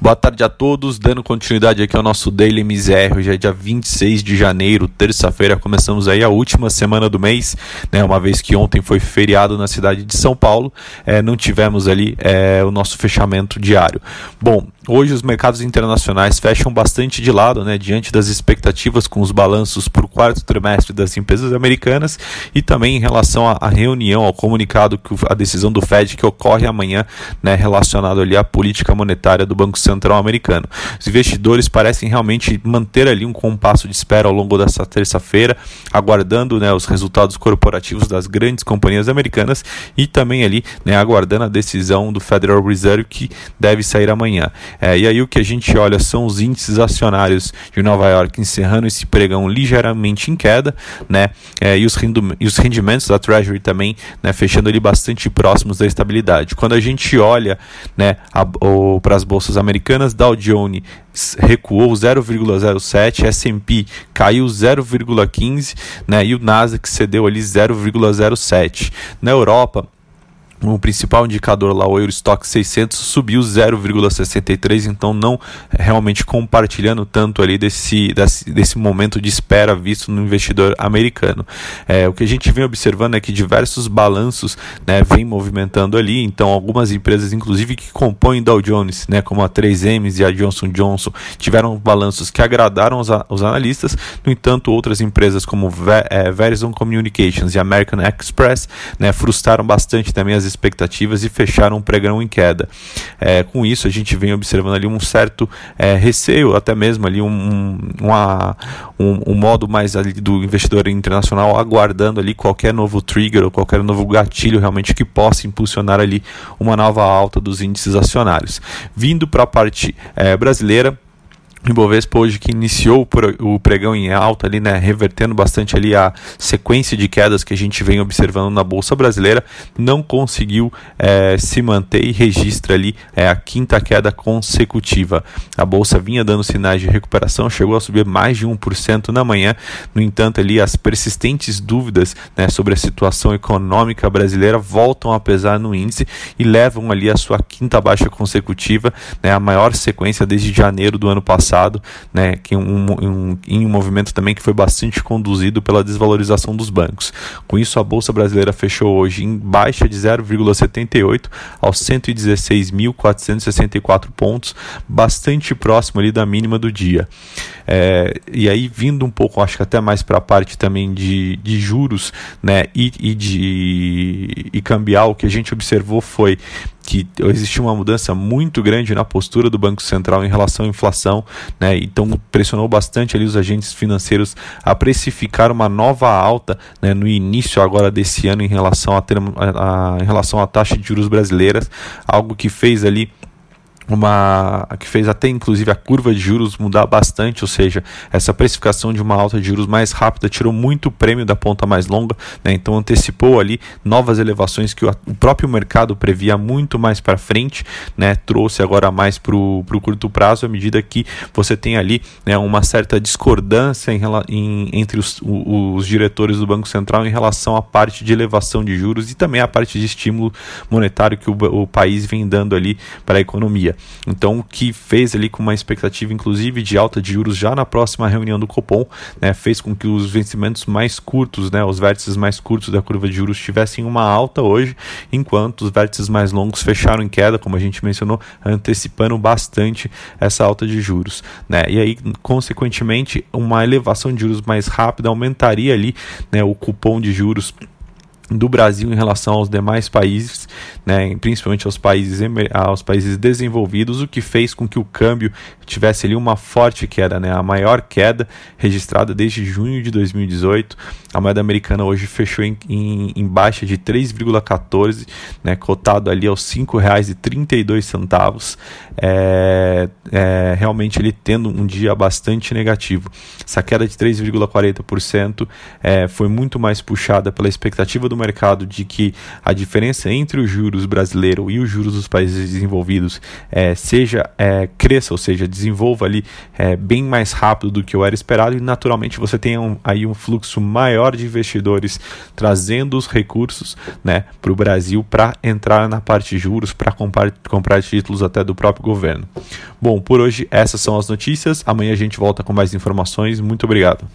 Boa tarde a todos, dando continuidade aqui ao nosso Daily Misério, já é dia 26 de janeiro, terça-feira, começamos aí a última semana do mês, né, uma vez que ontem foi feriado na cidade de São Paulo, é, não tivemos ali é, o nosso fechamento diário. Bom, Hoje os mercados internacionais fecham bastante de lado, né, diante das expectativas com os balanços para o quarto trimestre das empresas americanas e também em relação à reunião, ao comunicado que a decisão do Fed que ocorre amanhã, né, relacionado ali à política monetária do Banco Central americano. Os investidores parecem realmente manter ali um compasso de espera ao longo dessa terça-feira, aguardando, né, os resultados corporativos das grandes companhias americanas e também ali, né, aguardando a decisão do Federal Reserve que deve sair amanhã. É, e aí o que a gente olha são os índices acionários de Nova York encerrando esse pregão ligeiramente em queda, né? É, e, os e, os rendimentos da Treasury também, né, fechando ali bastante próximos da estabilidade. Quando a gente olha, né, para as bolsas americanas, Dow Jones recuou 0,07, S&P caiu 0,15, né, e o Nasdaq cedeu ali 0,07. Na Europa, o principal indicador lá, o Eurostock 600, subiu 0,63, então não realmente compartilhando tanto ali desse, desse, desse momento de espera visto no investidor americano. É, o que a gente vem observando é que diversos balanços né, vem movimentando ali, então algumas empresas, inclusive que compõem Dow Jones, né, como a 3M e a Johnson Johnson, tiveram balanços que agradaram os, os analistas, no entanto, outras empresas como Ver, é, Verizon Communications e American Express né, frustraram bastante também as expectativas e fecharam um pregão em queda. É, com isso, a gente vem observando ali um certo é, receio, até mesmo ali um, uma, um, um, modo mais ali do investidor internacional aguardando ali qualquer novo trigger ou qualquer novo gatilho realmente que possa impulsionar ali uma nova alta dos índices acionários. Vindo para a parte é, brasileira, Ibovespa hoje que iniciou o pregão em alta ali, né, revertendo bastante ali a sequência de quedas que a gente vem observando na bolsa brasileira, não conseguiu é, se manter e registra ali é, a quinta queda consecutiva. A bolsa vinha dando sinais de recuperação, chegou a subir mais de 1% na manhã. No entanto, ali as persistentes dúvidas né, sobre a situação econômica brasileira voltam a pesar no índice e levam ali a sua quinta baixa consecutiva, né, a maior sequência desde janeiro do ano passado passado, né, que um, um, em um movimento também que foi bastante conduzido pela desvalorização dos bancos. Com isso, a Bolsa Brasileira fechou hoje em baixa de 0,78 aos 116.464 pontos, bastante próximo ali da mínima do dia. É, e aí, vindo um pouco, acho que até mais para a parte também de, de juros né, e, e, de, e cambial, o que a gente observou foi que existiu uma mudança muito grande na postura do Banco Central em relação à inflação, né? Então pressionou bastante ali os agentes financeiros a precificar uma nova alta, né, no início agora desse ano em relação a, a, a em relação à taxa de juros brasileiras, algo que fez ali uma que fez até inclusive a curva de juros mudar bastante, ou seja, essa precificação de uma alta de juros mais rápida tirou muito prêmio da ponta mais longa, né? então antecipou ali novas elevações que o, próprio mercado previa muito mais para frente, né? trouxe agora mais para o curto prazo à medida que você tem ali né, uma certa discordância em, em, entre os, os diretores do Banco Central em relação à parte de elevação de juros e também a parte de estímulo monetário que o, o país vem dando ali para a economia. Então, o que fez ali com uma expectativa, inclusive, de alta de juros já na próxima reunião do Copom, né, fez com que os vencimentos mais curtos, né, os vértices mais curtos da curva de juros tivessem uma alta hoje, enquanto os vértices mais longos fecharam em queda, como a gente mencionou, antecipando bastante essa alta de juros. Né? E aí, consequentemente, uma elevação de juros mais rápida aumentaria ali né, o cupom de juros do Brasil em relação aos demais países, né, principalmente aos países, aos países desenvolvidos, o que fez com que o câmbio tivesse ali uma forte queda, né, a maior queda registrada desde junho de 2018. A moeda americana hoje fechou em, em, em baixa de 3,14, né, cotado ali aos R$ 5,32. É, é, realmente ele tendo um dia bastante negativo. Essa queda de 3,40% é, foi muito mais puxada pela expectativa do mercado de que a diferença entre os juros brasileiro e os juros dos países desenvolvidos é, seja é, cresça, ou seja, desenvolva ali é, bem mais rápido do que o era esperado e naturalmente você tenha um, aí um fluxo maior de investidores trazendo os recursos né, para o Brasil para entrar na parte de juros, para comprar, comprar títulos até do próprio governo. Bom, por hoje essas são as notícias. Amanhã a gente volta com mais informações. Muito obrigado.